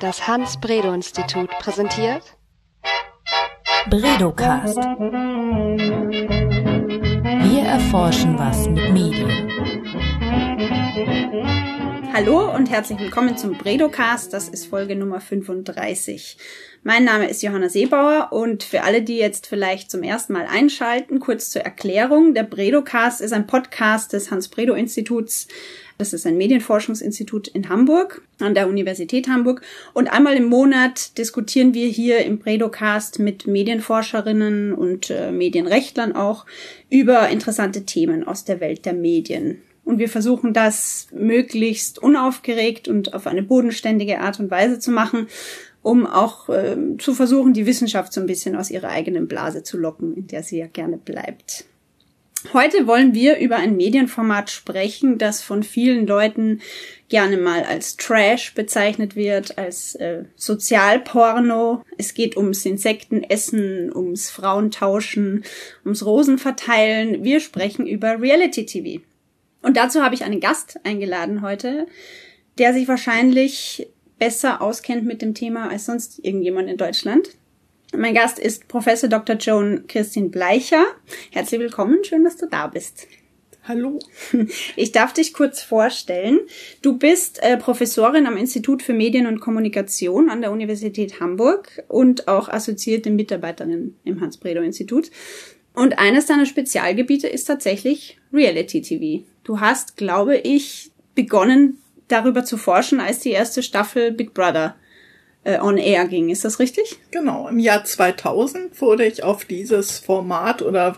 Das Hans-Bredow-Institut präsentiert Bredocast. Wir erforschen was mit Medien. Hallo und herzlich willkommen zum Bredocast. Das ist Folge Nummer 35. Mein Name ist Johanna Seebauer und für alle, die jetzt vielleicht zum ersten Mal einschalten, kurz zur Erklärung. Der Bredocast ist ein Podcast des Hans-Bredow-Instituts. Das ist ein Medienforschungsinstitut in Hamburg, an der Universität Hamburg. Und einmal im Monat diskutieren wir hier im Bredocast mit Medienforscherinnen und äh, Medienrechtlern auch über interessante Themen aus der Welt der Medien. Und wir versuchen das möglichst unaufgeregt und auf eine bodenständige Art und Weise zu machen, um auch äh, zu versuchen, die Wissenschaft so ein bisschen aus ihrer eigenen Blase zu locken, in der sie ja gerne bleibt. Heute wollen wir über ein Medienformat sprechen, das von vielen Leuten gerne mal als Trash bezeichnet wird, als äh, Sozialporno. Es geht ums Insektenessen, ums Frauentauschen, ums Rosenverteilen. Wir sprechen über Reality TV. Und dazu habe ich einen Gast eingeladen heute, der sich wahrscheinlich besser auskennt mit dem Thema als sonst irgendjemand in Deutschland. Mein Gast ist Professor Dr. Joan Christine Bleicher. Herzlich willkommen, schön, dass du da bist. Hallo. Ich darf dich kurz vorstellen. Du bist äh, Professorin am Institut für Medien und Kommunikation an der Universität Hamburg und auch assoziierte Mitarbeiterin im Hans-Bredow-Institut. Und eines deiner Spezialgebiete ist tatsächlich Reality TV. Du hast, glaube ich, begonnen darüber zu forschen, als die erste Staffel Big Brother äh, on air ging. Ist das richtig? Genau, im Jahr 2000 wurde ich auf dieses Format oder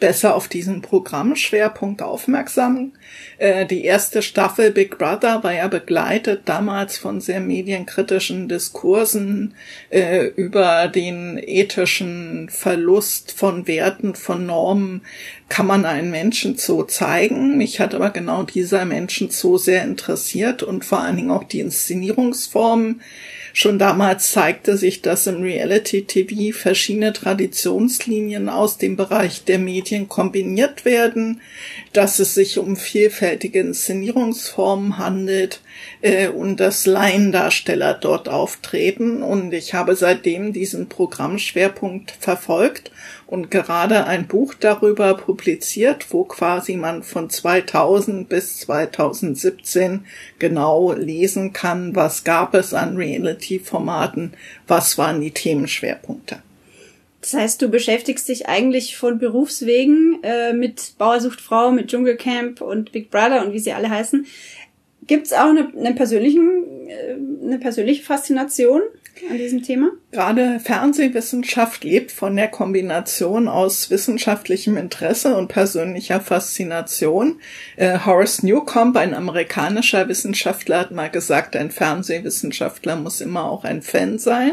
besser auf diesen Programmschwerpunkt aufmerksam. Äh, die erste Staffel Big Brother war ja begleitet damals von sehr medienkritischen Diskursen äh, über den ethischen Verlust von Werten, von Normen. Kann man einen Menschen so zeigen? Mich hat aber genau dieser Menschen so sehr interessiert und vor allen Dingen auch die Inszenierungsformen Schon damals zeigte sich, dass im Reality-TV verschiedene Traditionslinien aus dem Bereich der Medien kombiniert werden, dass es sich um vielfältige Inszenierungsformen handelt äh, und dass Laiendarsteller dort auftreten. Und ich habe seitdem diesen Programmschwerpunkt verfolgt und gerade ein Buch darüber publiziert, wo quasi man von 2000 bis 2017 genau lesen kann, was gab es an Reality-Formaten, was waren die Themenschwerpunkte. Das heißt, du beschäftigst dich eigentlich von Berufswegen äh, mit Bauersucht Frau, mit Dschungelcamp und Big Brother und wie sie alle heißen. Gibt es auch eine, eine, persönlichen, äh, eine persönliche Faszination an diesem Thema? Gerade Fernsehwissenschaft lebt von der Kombination aus wissenschaftlichem Interesse und persönlicher Faszination. Äh, Horace Newcomb, ein amerikanischer Wissenschaftler, hat mal gesagt, ein Fernsehwissenschaftler muss immer auch ein Fan sein.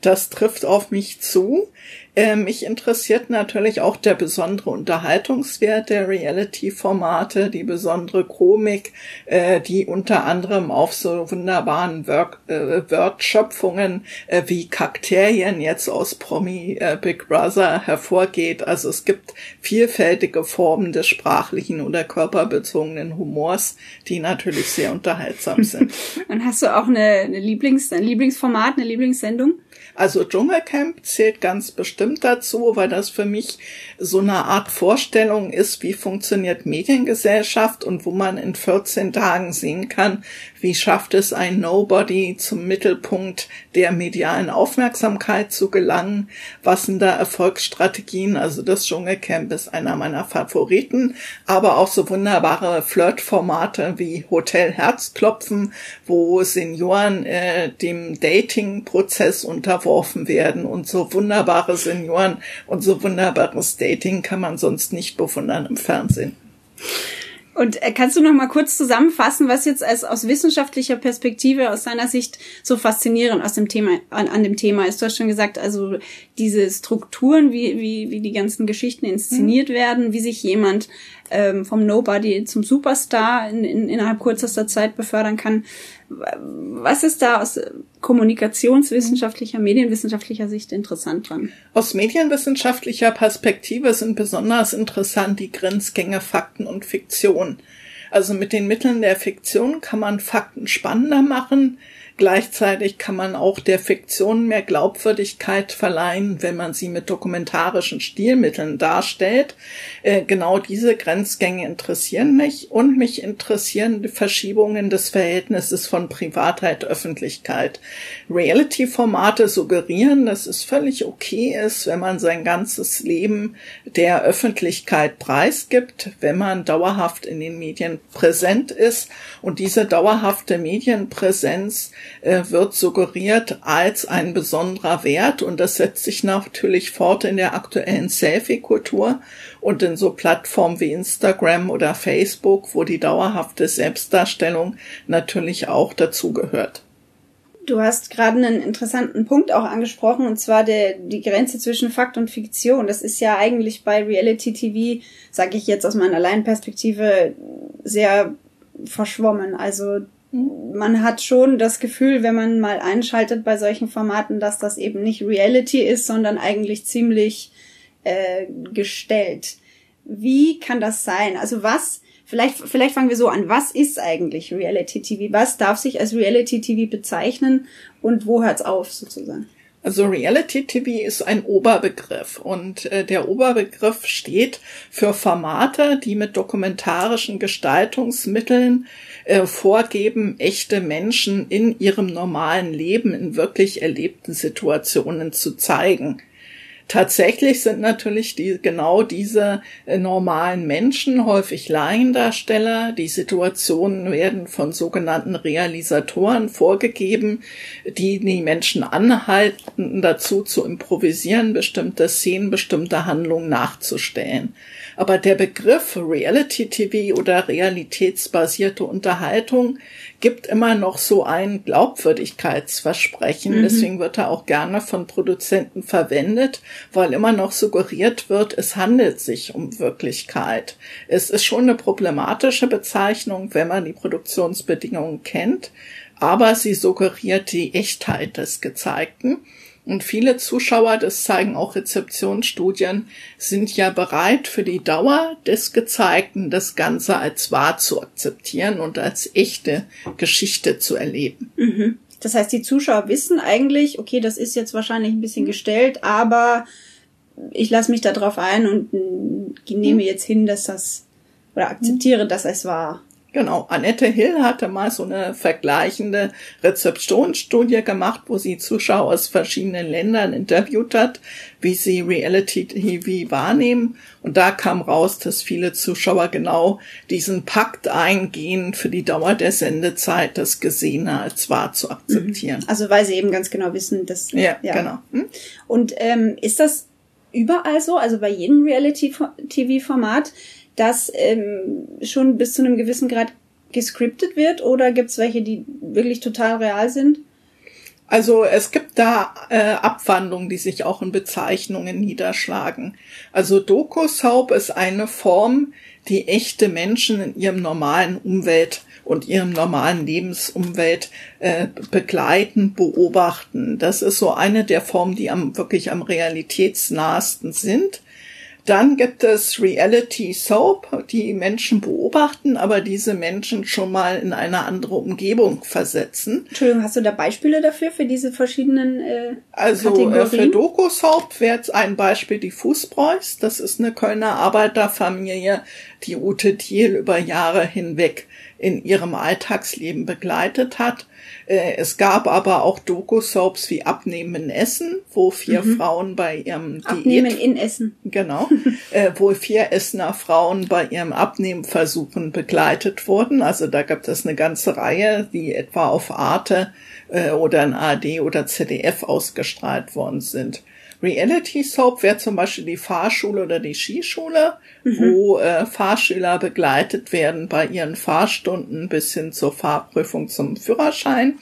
Das trifft auf mich zu. Äh, mich interessiert natürlich auch der besondere Unterhaltungswert der Reality-Formate, die besondere Komik, äh, die unter anderem auf so wunderbaren Work, äh, Wortschöpfungen äh, wie Kakterien jetzt aus Promi äh, Big Brother hervorgeht. Also es gibt vielfältige Formen des sprachlichen oder körperbezogenen Humors, die natürlich sehr unterhaltsam sind. Und hast du auch eine, eine Lieblings, ein Lieblingsformat, eine Lieblingssendung? Also Dschungelcamp zählt ganz bestimmt dazu, weil das für mich so eine Art Vorstellung ist, wie funktioniert Mediengesellschaft und wo man in 14 Tagen sehen kann, wie schafft es ein Nobody zum Mittelpunkt der medialen Aufmerksamkeit zu gelangen, was sind da Erfolgsstrategien, also das Dschungelcamp ist einer meiner Favoriten, aber auch so wunderbare Flirtformate wie Hotel Herzklopfen, wo Senioren äh, dem Dating-Prozess unter unterworfen werden und so wunderbare Senioren und so wunderbares Dating kann man sonst nicht bewundern im Fernsehen. Und äh, kannst du noch mal kurz zusammenfassen, was jetzt als aus wissenschaftlicher Perspektive aus deiner Sicht so faszinierend aus dem Thema an, an dem Thema ist? Du hast schon gesagt, also diese Strukturen, wie wie wie die ganzen Geschichten inszeniert mhm. werden, wie sich jemand ähm, vom Nobody zum Superstar in, in, innerhalb kürzester Zeit befördern kann. Was ist da aus kommunikationswissenschaftlicher, medienwissenschaftlicher Sicht interessant dran? Aus medienwissenschaftlicher Perspektive sind besonders interessant die Grenzgänge Fakten und Fiktion. Also mit den Mitteln der Fiktion kann man Fakten spannender machen, Gleichzeitig kann man auch der Fiktion mehr Glaubwürdigkeit verleihen, wenn man sie mit dokumentarischen Stilmitteln darstellt. Äh, genau diese Grenzgänge interessieren mich und mich interessieren die Verschiebungen des Verhältnisses von Privatheit, Öffentlichkeit. Reality-Formate suggerieren, dass es völlig okay ist, wenn man sein ganzes Leben der Öffentlichkeit preisgibt, wenn man dauerhaft in den Medien präsent ist und diese dauerhafte Medienpräsenz äh, wird suggeriert als ein besonderer Wert und das setzt sich natürlich fort in der aktuellen Selfie-Kultur und in so Plattformen wie Instagram oder Facebook, wo die dauerhafte Selbstdarstellung natürlich auch dazugehört. Du hast gerade einen interessanten Punkt auch angesprochen, und zwar der, die Grenze zwischen Fakt und Fiktion. Das ist ja eigentlich bei Reality TV, sage ich jetzt aus meiner Laienperspektive, sehr verschwommen. Also man hat schon das Gefühl, wenn man mal einschaltet bei solchen Formaten, dass das eben nicht Reality ist, sondern eigentlich ziemlich äh, gestellt. Wie kann das sein? Also was, vielleicht, vielleicht fangen wir so an, was ist eigentlich Reality TV? Was darf sich als Reality TV bezeichnen und wo hört's auf sozusagen? Also Reality TV ist ein Oberbegriff und äh, der Oberbegriff steht für Formate, die mit dokumentarischen Gestaltungsmitteln äh, vorgeben, echte Menschen in ihrem normalen Leben in wirklich erlebten Situationen zu zeigen. Tatsächlich sind natürlich die, genau diese äh, normalen Menschen häufig Laiendarsteller. Die Situationen werden von sogenannten Realisatoren vorgegeben, die die Menschen anhalten, dazu zu improvisieren, bestimmte Szenen, bestimmte Handlungen nachzustellen. Aber der Begriff Reality TV oder realitätsbasierte Unterhaltung gibt immer noch so ein Glaubwürdigkeitsversprechen. Mhm. Deswegen wird er auch gerne von Produzenten verwendet, weil immer noch suggeriert wird, es handelt sich um Wirklichkeit. Es ist schon eine problematische Bezeichnung, wenn man die Produktionsbedingungen kennt, aber sie suggeriert die Echtheit des Gezeigten. Und viele Zuschauer, das zeigen auch Rezeptionsstudien, sind ja bereit, für die Dauer des Gezeigten das Ganze als wahr zu akzeptieren und als echte Geschichte zu erleben. Mhm. Das heißt, die Zuschauer wissen eigentlich, okay, das ist jetzt wahrscheinlich ein bisschen gestellt, aber ich lasse mich da drauf ein und nehme jetzt hin, dass das oder akzeptiere, dass es war. Genau, Annette Hill hatte mal so eine vergleichende Rezeptionsstudie gemacht, wo sie Zuschauer aus verschiedenen Ländern interviewt hat, wie sie Reality TV wahrnehmen. Und da kam raus, dass viele Zuschauer genau diesen Pakt eingehen, für die Dauer der Sendezeit das Gesehene als wahr zu akzeptieren. Mhm. Also weil sie eben ganz genau wissen, dass... Ja, ja. genau. Hm? Und ähm, ist das überall so, also bei jedem Reality-TV-Format, dass ähm, schon bis zu einem gewissen Grad gescriptet wird oder gibt es welche, die wirklich total real sind? Also es gibt da äh, Abwandlungen, die sich auch in Bezeichnungen niederschlagen. Also Doku-Soap ist eine Form, die echte Menschen in ihrem normalen Umwelt und ihrem normalen Lebensumwelt äh, begleiten, beobachten. Das ist so eine der Formen, die am wirklich am realitätsnahsten sind. Dann gibt es Reality Soap, die Menschen beobachten, aber diese Menschen schon mal in eine andere Umgebung versetzen. Entschuldigung, hast du da Beispiele dafür, für diese verschiedenen äh, Also Kategorien? äh, für Doku Soap wäre jetzt ein Beispiel die Fußbräus. Das ist eine Kölner Arbeiterfamilie, die Ute Thiel über Jahre hinweg in ihrem Alltagsleben begleitet hat. Äh, es gab aber auch Doku-Soaps wie Abnehmen in Essen, wo vier mhm. Frauen bei ihrem Diät... Abnehmen in Essen. Genau. äh, wo vier Essener Frauen bei ihrem Abnehmversuchen begleitet wurden. Also da gibt es eine ganze Reihe, die etwa auf Arte äh, oder in ARD oder ZDF ausgestrahlt worden sind. Reality Soap wäre zum Beispiel die Fahrschule oder die Skischule, mhm. wo äh, Fahrschüler begleitet werden bei ihren Fahrstunden bis hin zur Fahrprüfung zum Führerschein.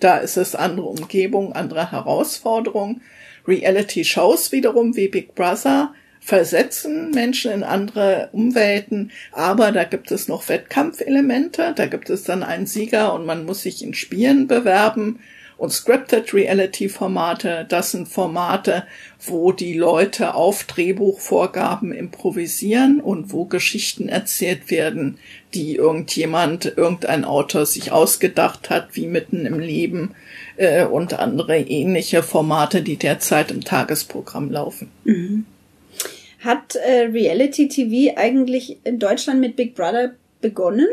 Da ist es andere Umgebung, andere Herausforderungen. Reality Shows wiederum wie Big Brother versetzen Menschen in andere Umwelten, aber da gibt es noch Wettkampfelemente, da gibt es dann einen Sieger und man muss sich in Spielen bewerben Und Scripted Reality Formate, das sind Formate, wo die Leute auf Drehbuchvorgaben improvisieren und wo Geschichten erzählt werden, die irgendjemand, irgendein Autor sich ausgedacht hat, wie mitten im Leben äh, und andere ähnliche Formate, die derzeit im Tagesprogramm laufen. Mhm. Hat äh, Reality TV eigentlich in Deutschland mit Big Brother begonnen?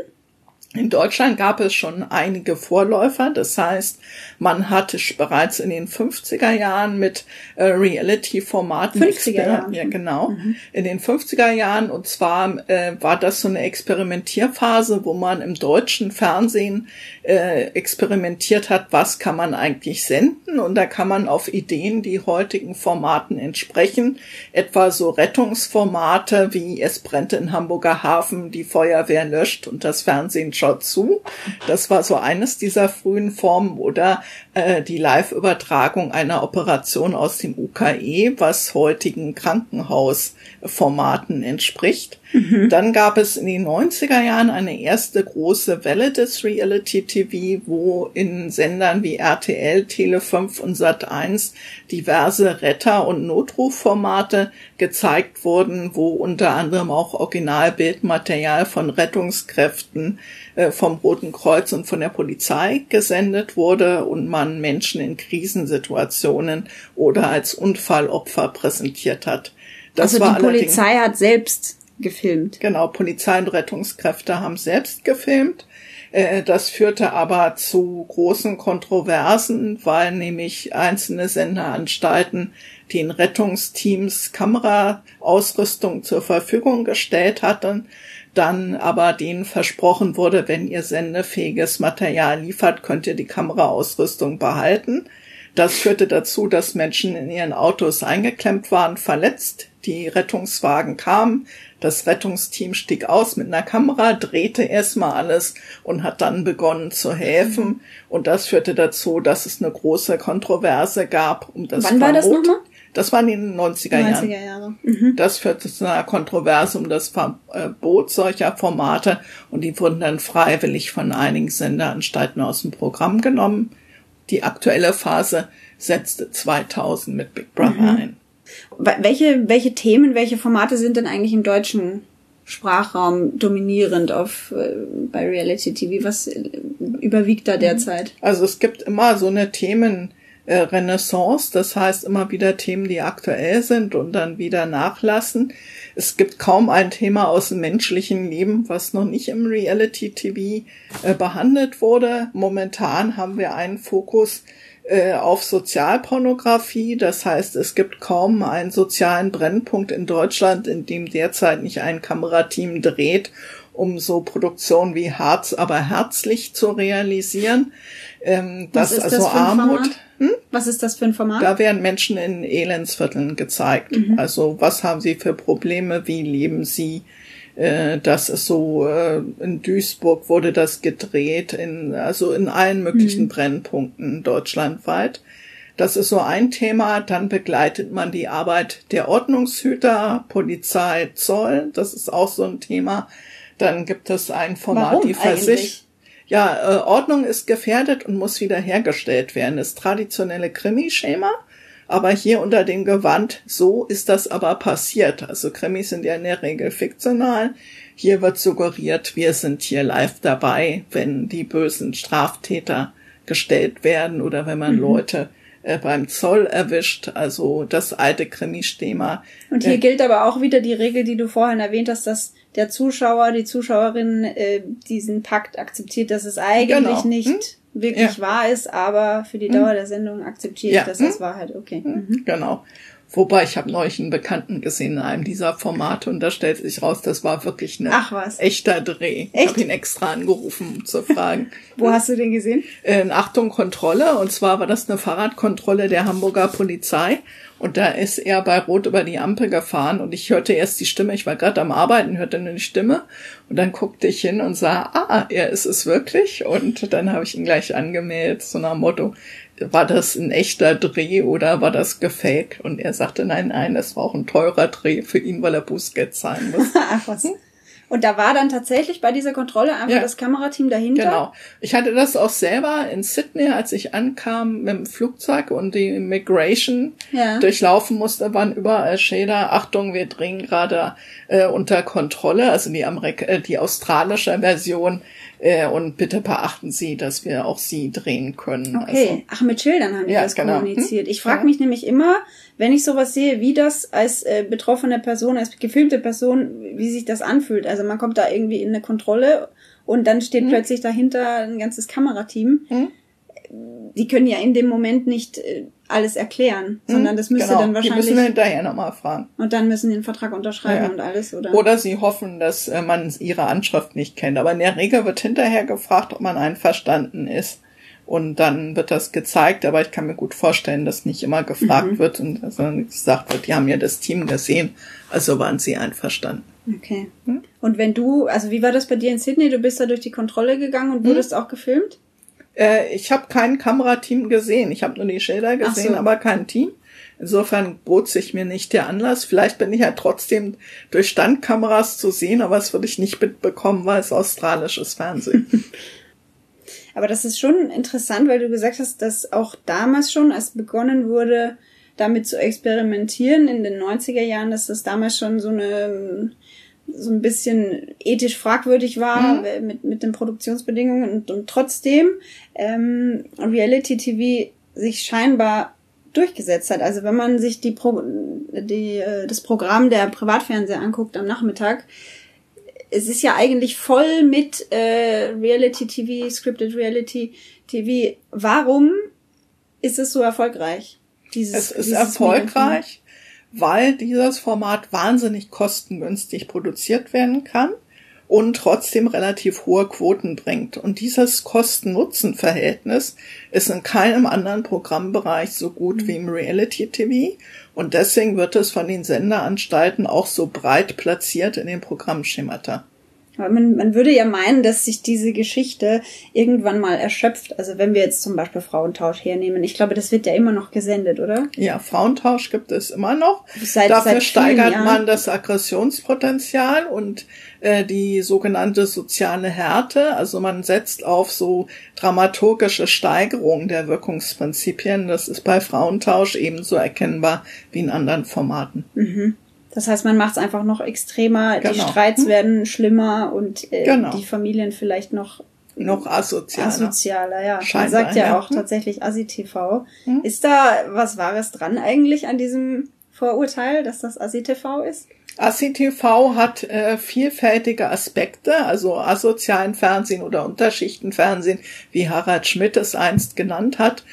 In Deutschland gab es schon einige Vorläufer. Das heißt, man hatte bereits in den 50er Jahren mit äh, Reality-Formaten 50er Jahren. Ja, genau. Mhm. In den 50er Jahren. Und zwar äh, war das so eine Experimentierphase, wo man im deutschen Fernsehen äh, experimentiert hat, was kann man eigentlich senden. Und da kann man auf Ideen, die heutigen Formaten entsprechen, etwa so Rettungsformate wie es brennt in Hamburger Hafen, die Feuerwehr löscht und das Fernsehen schaut zu. Das war so eines dieser frühen Formen oder äh, die Live-Übertragung einer Operation aus dem UKE, was heutigen Krankenhausformaten entspricht. Mhm. Dann gab es in den 90er Jahren eine erste große Welle des Reality TV, wo in Sendern wie RTL, Tele5 und Sat1 diverse Retter- und Notrufformate gezeigt wurden, wo unter anderem auch Originalbildmaterial von Rettungskräften äh, vom Roten Kreuz und von der Polizei gesendet wurde und man Menschen in Krisensituationen oder als Unfallopfer präsentiert hat. Das also die Polizei hat selbst gefilmt. Genau, Polizei und Rettungskräfte haben selbst gefilmt. Äh, das führte aber zu großen Kontroversen, weil nämlich einzelne Senderanstalten den Rettungsteams Kameraausrüstung zur Verfügung gestellt hatten, dann aber denen versprochen wurde, wenn ihr sendefähiges Material liefert, könnt ihr die Kameraausrüstung behalten. Das führte dazu, dass Menschen in ihren Autos eingeklemmt waren, verletzt. Die Rettungswagen kamen, das Rettungsteam stieg aus mit einer Kamera, drehte erstmal alles und hat dann begonnen zu helfen. Und das führte dazu, dass es eine große Kontroverse gab um das Wann Verbot. war das nochmal? Das war in den 90er, 90er Jahren. Jahre. Mhm. Das führte zu einer Kontroverse um das Verbot solcher Formate und die wurden dann freiwillig von einigen Senderanstalten aus dem Programm genommen. Die aktuelle Phase setzte 2000 mit Big Brother mhm. ein. Welche, welche Themen, welche Formate sind denn eigentlich im deutschen Sprachraum dominierend auf äh, bei Reality TV? Was äh, überwiegt da derzeit? Also es gibt immer so eine Themen äh, das heißt immer wieder Themen, die aktuell sind und dann wieder nachlassen. Es gibt kaum ein Thema aus dem menschlichen Leben, was noch nicht im Reality TV äh, behandelt wurde. Momentan haben wir einen Fokus äh, auf Sozialpornografie. Das heißt, es gibt kaum einen sozialen Brennpunkt in Deutschland, in dem derzeit nicht ein Kamerateam dreht, um so Produktionen wie Harz aber herzlich zu realisieren. Ähm, Was ist also das Armut. Hm? Was ist das für ein Format? Da werden Menschen in Elendsvierteln gezeigt. Mhm. Also was haben sie für Probleme, wie leben sie? Äh, das ist so, äh, in Duisburg wurde das gedreht, in, also in allen möglichen mhm. Brennpunkten deutschlandweit. Das ist so ein Thema. Dann begleitet man die Arbeit der Ordnungshüter, Polizei, Zoll. Das ist auch so ein Thema. Dann gibt es ein Format, Warum die Versicherung ja, äh, Ordnung ist gefährdet und muss wiederhergestellt werden. Das traditionelle Krimi-Schema. Aber hier unter dem Gewand, so ist das aber passiert. Also Krimis sind ja in der Regel fiktional. Hier wird suggeriert, wir sind hier live dabei, wenn die bösen Straftäter gestellt werden oder wenn man mhm. Leute äh, beim Zoll erwischt, also das alte Krimi-Thema. Und hier äh, gilt aber auch wieder die Regel, die du vorhin erwähnt hast, dass der Zuschauer, die Zuschauerin äh, diesen Pakt akzeptiert, dass es eigentlich genau. nicht hm? Wirklich ja. wahr ist, aber für die? Dauer hm? der Sendung akzeptiert, ja. dass hm? es Wahrheit. Okay. Hm? Mhm. Genau. Wobei ich habe neulich einen Bekannten gesehen in einem dieser Formate und da stellt sich raus, das war wirklich ein echter Dreh. Echt? Ich habe ihn extra angerufen, um zu fragen. Wo hast du den gesehen? In Achtung Kontrolle und zwar war das eine Fahrradkontrolle der Hamburger Polizei und da ist er bei Rot über die Ampel gefahren und ich hörte erst die Stimme, ich war gerade am Arbeiten, hörte nur die Stimme und dann guckte ich hin und sah, ah, er ist es wirklich. Und dann habe ich ihn gleich angemeldet, so nach Motto, war das ein echter Dreh oder war das gefaked? Und er sagte, nein, nein, das war auch ein teurer Dreh für ihn, weil er Bußgeld zahlen muss. Ach was. Und da war dann tatsächlich bei dieser Kontrolle einfach Ja. das Kamerateam dahinter. Genau. Ich hatte das auch selber in Sydney, als ich ankam mit dem Flugzeug und die Immigration Ja. durchlaufen musste, waren überall Schilder, Achtung, wir drehen gerade äh, unter Kontrolle, also die, Amerik äh, die australische Version äh, und bitte beachten Sie, dass wir auch Sie drehen können. Okay, ach mit Schildern haben die Ja, das genau. kommuniziert. Hm? Ich frage Ja. mich nämlich immer, wenn ich sowas sehe, wie das als äh, betroffene Person, als gefilmte Person, wie sich das anfühlt. Also man kommt da irgendwie in eine Kontrolle und dann steht Hm? plötzlich dahinter ein ganzes Kamerateam. Die können ja in dem Moment nicht äh, alles erklären, Also, sondern das müsste genau. dann Die wahrscheinlich müssen wir hinterher nochmal fragen. und dann müssen die den Vertrag unterschreiben Ja. und alles, oder? Oder sie hoffen, dass äh, man ihre Anschrift nicht kennt. Aber in der Regel wird hinterher gefragt, ob man einverstanden ist. Und dann wird das gezeigt, aber ich kann mir gut vorstellen, dass nicht immer gefragt Mhm. wird und sondern gesagt wird, die haben ja das Team gesehen, also waren sie einverstanden. Okay. Hm? Und wenn du, also wie war das bei dir in Sydney? Du bist da durch die Kontrolle gegangen Hm? und wurdest auch gefilmt? Äh, ich habe kein Kamerateam gesehen. Ich habe nur die Schilder gesehen, so. aber kein Team. Insofern bot sich mir nicht der Anlass. Vielleicht bin ich ja trotzdem durch Standkameras zu sehen, aber das würde ich nicht mitbekommen, weil es australisches Fernsehen. Aber das ist schon interessant, weil du gesagt hast, dass auch damals schon, als begonnen wurde, damit zu experimentieren in den 90er Jahren, dass das damals schon so eine so ein bisschen ethisch fragwürdig war äh, mit, mit den Produktionsbedingungen und, und trotzdem ähm, Reality TV sich scheinbar durchgesetzt hat. Also wenn man sich die, Pro die äh, das Programm der Privatfernseher anguckt am Nachmittag, es ist ja eigentlich voll mit äh, Reality TV, Scripted Reality TV. Warum ist es so erfolgreich? Dieses, Es ist dieses erfolgreich, weil dieses Format wahnsinnig kostengünstig produziert werden kann und trotzdem relativ hohe Quoten bringt. Und dieses Kosten-Nutzen-Verhältnis ist in keinem anderen Programmbereich so gut wie im Reality-TV. Und deswegen wird es von den Senderanstalten auch so breit platziert in den Programmschemata. Man, man würde ja meinen, dass sich diese Geschichte irgendwann mal erschöpft. Also wenn wir jetzt zum Beispiel Frauentausch hernehmen. Ich glaube, das wird ja immer noch gesendet, oder? Ja, Frauentausch gibt es immer noch. Seit- Dafür seit steigert Jahren. man das Aggressionspotenzial und äh, die sogenannte soziale Härte. Also man setzt auf so dramaturgische Steigerung der Wirkungsprinzipien. Das ist bei Frauentausch ebenso erkennbar wie in anderen Formaten. Das heißt, man macht es einfach noch extremer, die Genau. Streits werden schlimmer und äh, Genau. die Familien vielleicht noch Noch asozialer. asozialer. Ja, man Scheinbar, sagt ja ja. auch Hm. tatsächlich Asi-TV. Ist da was Wahres dran eigentlich an diesem Vorurteil, dass das Asi-TV ist? ACTV hat äh, vielfältige Aspekte, also asozialen Fernsehen oder Unterschichtenfernsehen, wie Harald Schmidt es einst genannt hat.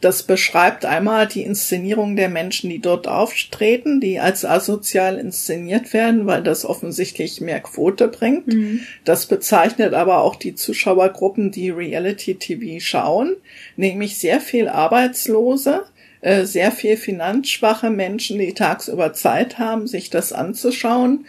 Das beschreibt einmal die Inszenierung der Menschen, die dort auftreten, die als asozial inszeniert werden, weil das offensichtlich mehr Quote bringt. Das bezeichnet aber auch die Zuschauergruppen, die Reality-TV schauen, nämlich sehr viel Arbeitslose, äh, sehr viel finanzschwache Menschen, die tagsüber Zeit haben, sich das anzuschauen.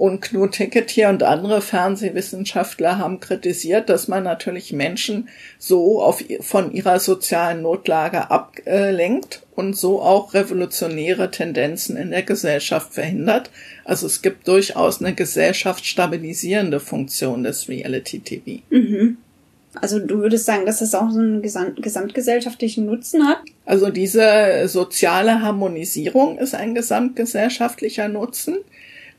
Und Knut Ticketier und andere Fernsehwissenschaftler haben kritisiert, dass man natürlich Menschen so auf, von ihrer sozialen Notlage ablenkt und so auch revolutionäre Tendenzen in der Gesellschaft verhindert. Also es gibt durchaus eine gesellschaftsstabilisierende Funktion des Reality TV. Also du würdest sagen, dass das auch so einen gesamt gesamtgesellschaftlichen Nutzen hat? Also diese soziale Harmonisierung ist ein gesamtgesellschaftlicher Nutzen.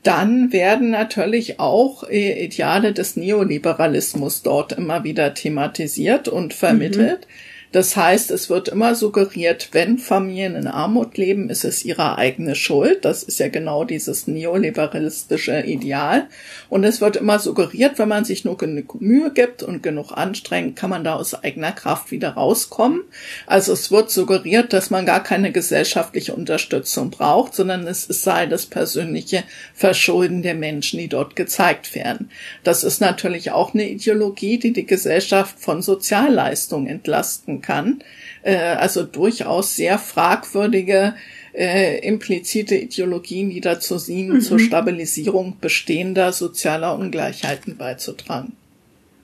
Dann werden natürlich auch äh, Ideale des Neoliberalismus dort immer wieder thematisiert und vermittelt. Das heißt, es wird immer suggeriert, wenn Familien in Armut leben, ist es ihre eigene Schuld. Das ist ja genau dieses neoliberalistische Ideal. Und es wird immer suggeriert, wenn man sich nur genug Mühe gibt und genug anstrengt, kann man da aus eigener Kraft wieder rauskommen. Also es wird suggeriert, dass man gar keine gesellschaftliche Unterstützung braucht, sondern es sei das persönliche Verschulden der Menschen, die dort gezeigt werden. Das ist natürlich auch eine Ideologie, die die Gesellschaft von Sozialleistungen entlasten kann. Äh, also durchaus sehr fragwürdige äh, implizite Ideologien, die dazu dienen, zur Stabilisierung bestehender sozialer Ungleichheiten beizutragen.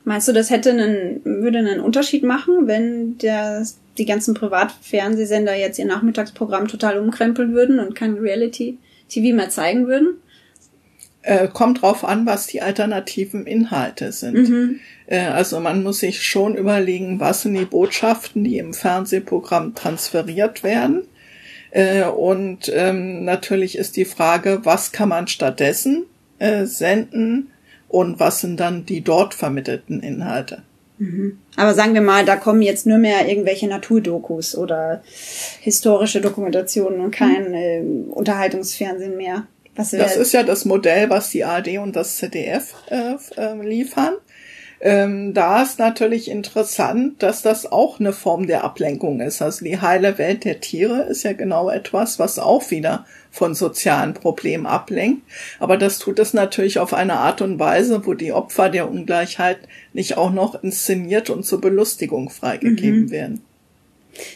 Meinst du, das hätte einen, würde einen Unterschied machen, wenn der, die ganzen Privatfernsehsender jetzt ihr Nachmittagsprogramm total umkrempeln würden und kein Reality-TV mehr zeigen würden? Äh, kommt drauf an, was die alternativen Inhalte sind. Mhm. Äh, also man muss sich schon überlegen, was sind die Botschaften, die im Fernsehprogramm transferiert werden. Äh, und ähm, natürlich ist die Frage, was kann man stattdessen äh, senden und was sind dann die dort vermittelten Inhalte. Aber sagen wir mal, da kommen jetzt nur mehr irgendwelche Naturdokus oder historische Dokumentationen und kein äh, Unterhaltungsfernsehen mehr. Das ist ja das Modell, was die ARD und das ZDF äh, äh, liefern. Ähm, da ist natürlich interessant, dass das auch eine Form der Ablenkung ist. Also die heile Welt der Tiere ist ja genau etwas, was auch wieder von sozialen Problemen ablenkt. Aber das tut es natürlich auf eine Art und Weise, wo die Opfer der Ungleichheit nicht auch noch inszeniert und zur Belustigung freigegeben werden.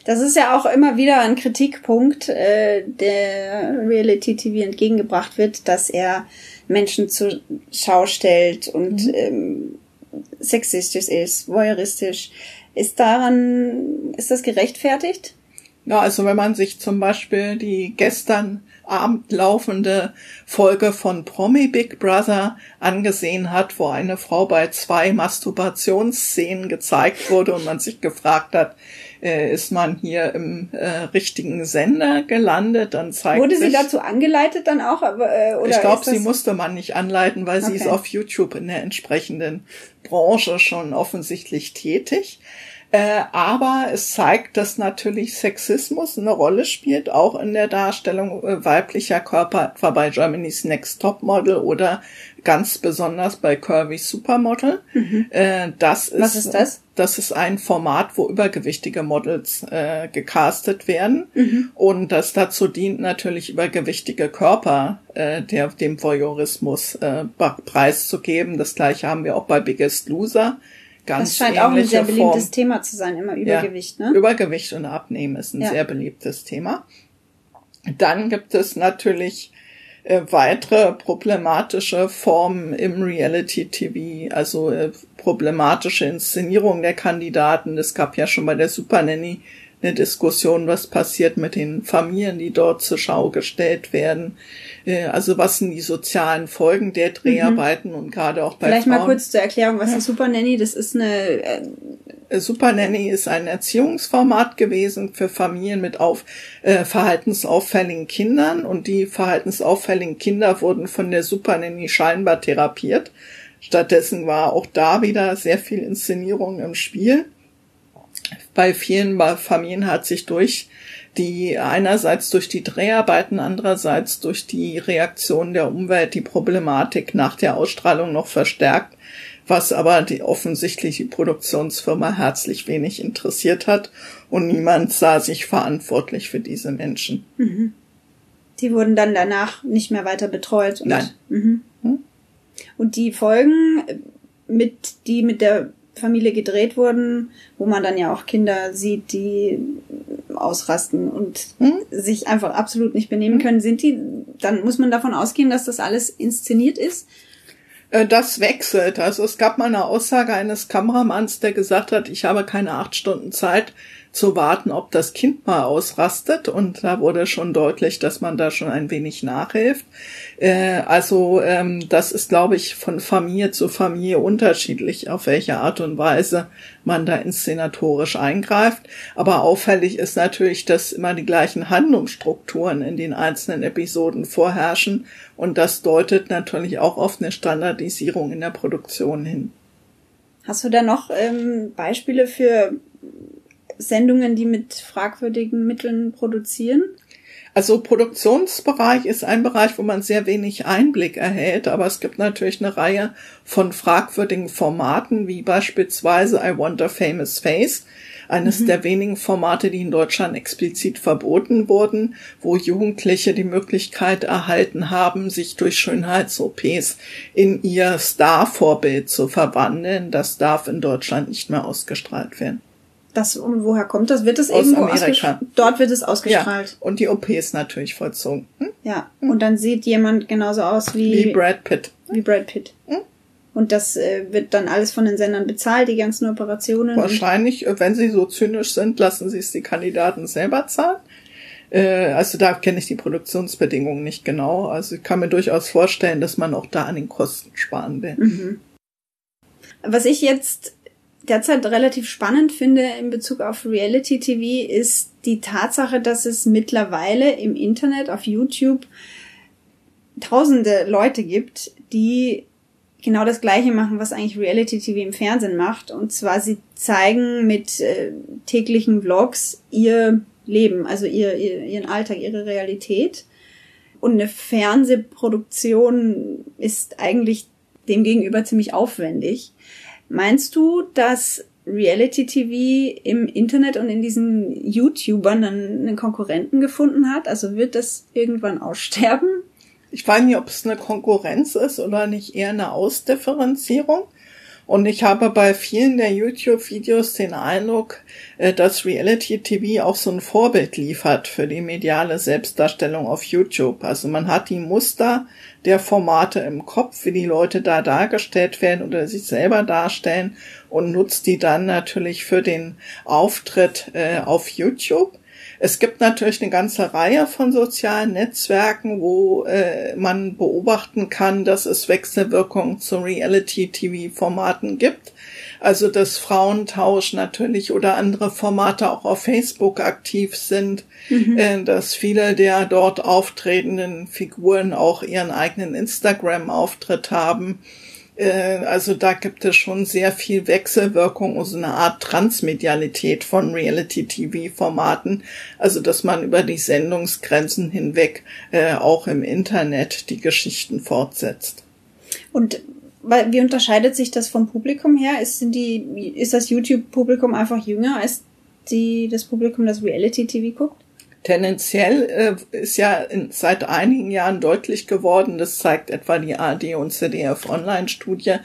Das ist ja auch immer wieder ein Kritikpunkt, äh, der Reality TV entgegengebracht wird, dass er Menschen zur Schau stellt und ähm, sexistisch ist, voyeuristisch. Ist daran, ist das gerechtfertigt? Ja, also wenn man sich zum Beispiel die gestern Abend laufende Folge von Promi Big Brother angesehen hat, wo eine Frau bei zwei Masturbationsszenen gezeigt wurde und man sich gefragt hat, äh, ist man hier im äh, richtigen Sender gelandet, dann zeigt Wurde sie sich, dazu angeleitet dann auch? Äh, oder ich glaube, sie musste man nicht anleiten, weil sie ist Okay. auf YouTube in der entsprechenden Branche schon offensichtlich tätig. Äh, aber es zeigt, dass natürlich Sexismus eine Rolle spielt, auch in der Darstellung äh, weiblicher Körper, etwa bei Germany's Next Top Model oder ganz besonders bei Curvy Supermodel. Äh, das ist, Mhm. Was ist das? Das ist ein Format, wo übergewichtige Models äh, gecastet werden. Mhm. Und das dazu dient, natürlich übergewichtige Körper äh, der, dem Voyeurismus äh, preiszugeben. Das gleiche haben wir auch bei Biggest Loser. Ganz Das scheint auch ein sehr beliebtes Form. Thema zu sein, immer Übergewicht, Ja, ne? Übergewicht und Abnehmen ist ein Ja. sehr beliebtes Thema. Dann gibt es natürlich äh, weitere problematische Formen im Reality TV, also äh, problematische Inszenierung der Kandidaten. Es gab ja schon bei der Super Nanny eine Diskussion, was passiert mit den Familien, die dort zur Schau gestellt werden. Äh, also was sind die sozialen Folgen der Dreharbeiten und gerade auch bei Vielleicht Frauen. mal kurz zur Erklärung, was ist Super Nanny? Das ist eine, äh, Super Nanny ist ein Erziehungsformat gewesen für Familien mit auf, äh, verhaltensauffälligen Kindern und die verhaltensauffälligen Kinder wurden von der Super Nanny scheinbar therapiert. Stattdessen war auch da wieder sehr viel Inszenierung im Spiel. Bei vielen Familien hat sich durch die einerseits durch die Dreharbeiten, andererseits durch die Reaktion der Umwelt die Problematik nach der Ausstrahlung noch verstärkt, was aber die offensichtlich die Produktionsfirma herzlich wenig interessiert hat und niemand sah sich verantwortlich für diese Menschen. die wurden dann danach nicht mehr weiter betreut. Und, Nein. Mhm. Und die Folgen, mit, die mit der Familie gedreht wurden, wo man dann ja auch Kinder sieht, die ausrasten und Hm? sich einfach absolut nicht benehmen können, sind die, dann muss man davon ausgehen, dass das alles inszeniert ist. Äh, Das wechselt. Also es gab mal eine Aussage eines Kameramanns, der gesagt hat, ich habe keine acht Stunden Zeit zu warten, ob das Kind mal ausrastet. Und da wurde schon deutlich, dass man da schon ein wenig nachhilft. Äh, Also ähm, das ist, glaube ich, von Familie zu Familie unterschiedlich, auf welche Art und Weise man da inszenatorisch eingreift. Aber auffällig ist natürlich, dass immer die gleichen Handlungsstrukturen in den einzelnen Episoden vorherrschen. Und das deutet natürlich auch auf eine Standardisierung in der Produktion hin. Hast du da noch ähm, Beispiele für Sendungen, die mit fragwürdigen Mitteln produzieren? Also Produktionsbereich ist ein Bereich, wo man sehr wenig Einblick erhält, aber es gibt natürlich eine Reihe von fragwürdigen Formaten, wie beispielsweise I Want a Famous Face, eines der wenigen Formate, die in Deutschland explizit verboten wurden, wo Jugendliche die Möglichkeit erhalten haben, sich durch Schönheits-OPs in ihr Star-Vorbild zu verwandeln. Das darf in Deutschland nicht mehr ausgestrahlt werden. Das, und woher kommt das? Wird es Aus irgendwo Amerika. Dort wird es ausgestrahlt. und die OPs natürlich vollzogen. Hm? Ja. Und dann sieht jemand genauso aus wie, Wie Brad Pitt. wie Brad Pitt. Und das äh, wird dann alles von den Sendern bezahlt, die ganzen Operationen. Wahrscheinlich, äh, wenn sie so zynisch sind, lassen sie es die Kandidaten selber zahlen. Äh, also da kenne ich die Produktionsbedingungen nicht genau. Also ich kann mir durchaus vorstellen, dass man auch da an den Kosten sparen will. Mhm. Was ich jetzt derzeit relativ spannend finde in Bezug auf Reality TV ist die Tatsache, dass es mittlerweile im Internet auf YouTube tausende Leute gibt, die genau das Gleiche machen, was eigentlich Reality TV im Fernsehen macht. Und zwar sie zeigen mit äh, täglichen Vlogs ihr Leben, also ihr, ihr, ihren Alltag, ihre Realität. Und eine Fernsehproduktion ist eigentlich demgegenüber ziemlich aufwendig. Meinst du, dass Reality TV im Internet und in diesen YouTubern einen Konkurrenten gefunden hat? Also wird das irgendwann aussterben? Ich weiß nicht, ob es eine Konkurrenz ist oder nicht eher eine Ausdifferenzierung. Und ich habe bei vielen der YouTube-Videos den Eindruck, äh, dass Reality TV auch so ein Vorbild liefert für die mediale Selbstdarstellung auf YouTube. Also man hat die Muster der Formate im Kopf, wie die Leute da dargestellt werden oder sich selber darstellen und nutzt die dann natürlich für den Auftritt äh, auf YouTube. Es gibt natürlich eine ganze Reihe von sozialen Netzwerken, wo äh, man beobachten kann, dass es Wechselwirkungen zu Reality-TV-Formaten gibt. Also dass Frauentausch natürlich oder andere Formate auch auf Facebook aktiv sind, mhm. äh, dass viele der dort auftretenden Figuren auch ihren eigenen Instagram-Auftritt haben also da gibt es schon sehr viel Wechselwirkung und so eine Art Transmedialität von Reality-TV-Formaten. Also dass man über die Sendungsgrenzen hinweg äh, auch im Internet die Geschichten fortsetzt. Und wie unterscheidet sich das vom Publikum her? Ist, die, ist das YouTube-Publikum einfach jünger als die, das Publikum, das Reality-TV guckt? Tendenziell äh, ist ja in, seit einigen Jahren deutlich geworden, das zeigt etwa die AD und ZDF Online-Studie,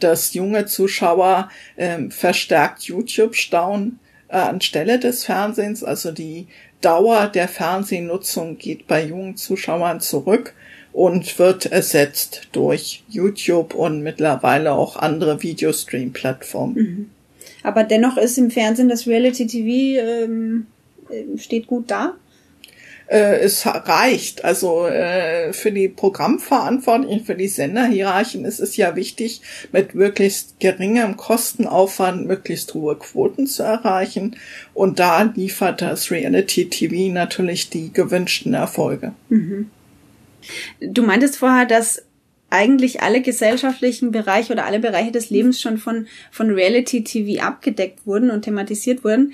dass junge Zuschauer äh, verstärkt YouTube stauen äh, anstelle des Fernsehens. Also die Dauer der Fernsehnutzung geht bei jungen Zuschauern zurück und wird ersetzt durch YouTube und mittlerweile auch andere Videostream-Plattformen. Mhm. Aber dennoch ist im Fernsehen das Reality TV ähm, äh, steht gut da? äh, es reicht. Also äh, für die Programmverantwortlichen, für die Senderhierarchien ist es ja wichtig, mit möglichst geringem Kostenaufwand möglichst hohe Quoten zu erreichen. Und da liefert das Reality TV natürlich die gewünschten Erfolge. Mhm. Du meintest vorher, dass eigentlich alle gesellschaftlichen Bereiche oder alle Bereiche des Lebens schon von, von Reality TV abgedeckt wurden und thematisiert wurden.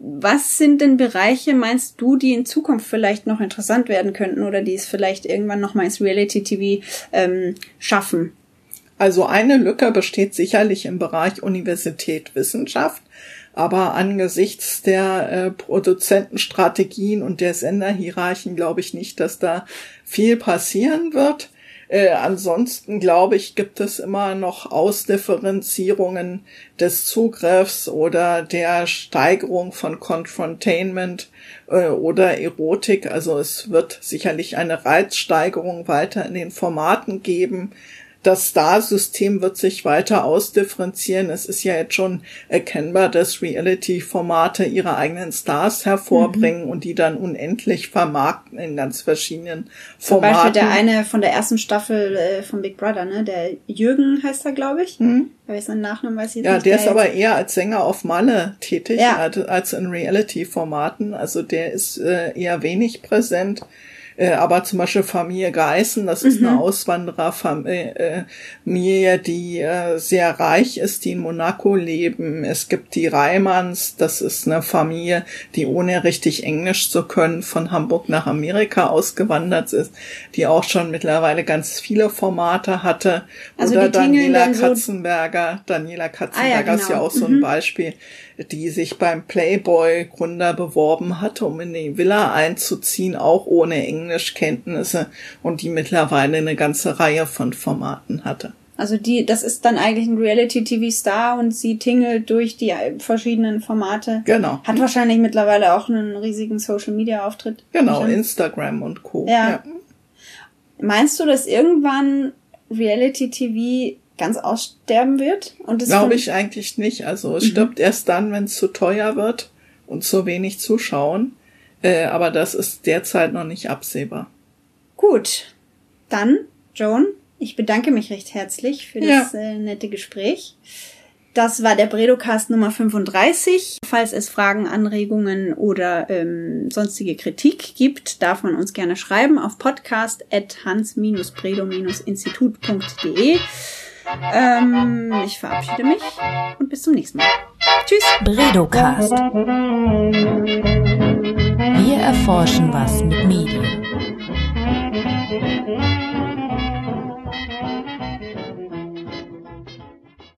Was sind denn Bereiche, meinst du, die in Zukunft vielleicht noch interessant werden könnten oder die es vielleicht irgendwann noch mal ins Reality TV ähm, schaffen? Also eine Lücke besteht sicherlich im Bereich Universität Wissenschaft, aber angesichts der äh, Produzentenstrategien und der Senderhierarchien glaube ich nicht, dass da viel passieren wird. Äh, ansonsten glaube ich, gibt es immer noch Ausdifferenzierungen des Zugriffs oder der Steigerung von Confrontainment äh, oder Erotik. Also es wird sicherlich eine Reizsteigerung weiter in den Formaten geben. Das Star-System wird sich weiter ausdifferenzieren. Es ist ja jetzt schon erkennbar, dass Reality-Formate ihre eigenen Stars hervorbringen mhm. und die dann unendlich vermarkten in ganz verschiedenen Formaten. Zum Beispiel der eine von der ersten Staffel äh, von Big Brother, ne? Der Jürgen heißt er, glaube ich. Mhm. Weiß seinen Nachnamen weiß ich ja, nicht. Ja, der ist aber eher als Sänger auf Malle tätig ja. als in Reality-Formaten. Also der ist äh, eher wenig präsent. Äh, aber zum Beispiel Familie Geißen, das ist mhm. eine Auswandererfamilie, die äh, sehr reich ist, die in Monaco leben. Es gibt die Reimanns, das ist eine Familie, die ohne richtig Englisch zu können von Hamburg nach Amerika ausgewandert ist, die auch schon mittlerweile ganz viele Formate hatte. Also Oder Daniela Katzenberger. So Daniela Katzenberger ah, ja, genau. ist ja genau. auch so ein mhm. Beispiel die sich beim Playboy-Gründer beworben hatte, um in die Villa einzuziehen, auch ohne Englischkenntnisse und die mittlerweile eine ganze Reihe von Formaten hatte. Also die, das ist dann eigentlich ein Reality-TV-Star und sie tingelt durch die verschiedenen Formate. Genau. Hat wahrscheinlich mittlerweile auch einen riesigen Social-Media-Auftritt. Genau, Instagram und Co. Ja. ja. Meinst du, dass irgendwann Reality-TV ganz aussterben wird? Und Glaube ich eigentlich nicht. Also es mhm. stirbt erst dann, wenn es zu teuer wird und zu wenig zuschauen. Äh, aber das ist derzeit noch nicht absehbar. Gut, dann, Joan, ich bedanke mich recht herzlich für das ja. äh, nette Gespräch. Das war der Bredocast Nummer 35. Falls es Fragen, Anregungen oder ähm, sonstige Kritik gibt, darf man uns gerne schreiben auf podcast.hans-bredo-institut.de. Ähm, ich verabschiede mich und bis zum nächsten Mal. Tschüss. Bredocast. Wir erforschen was mit Medien.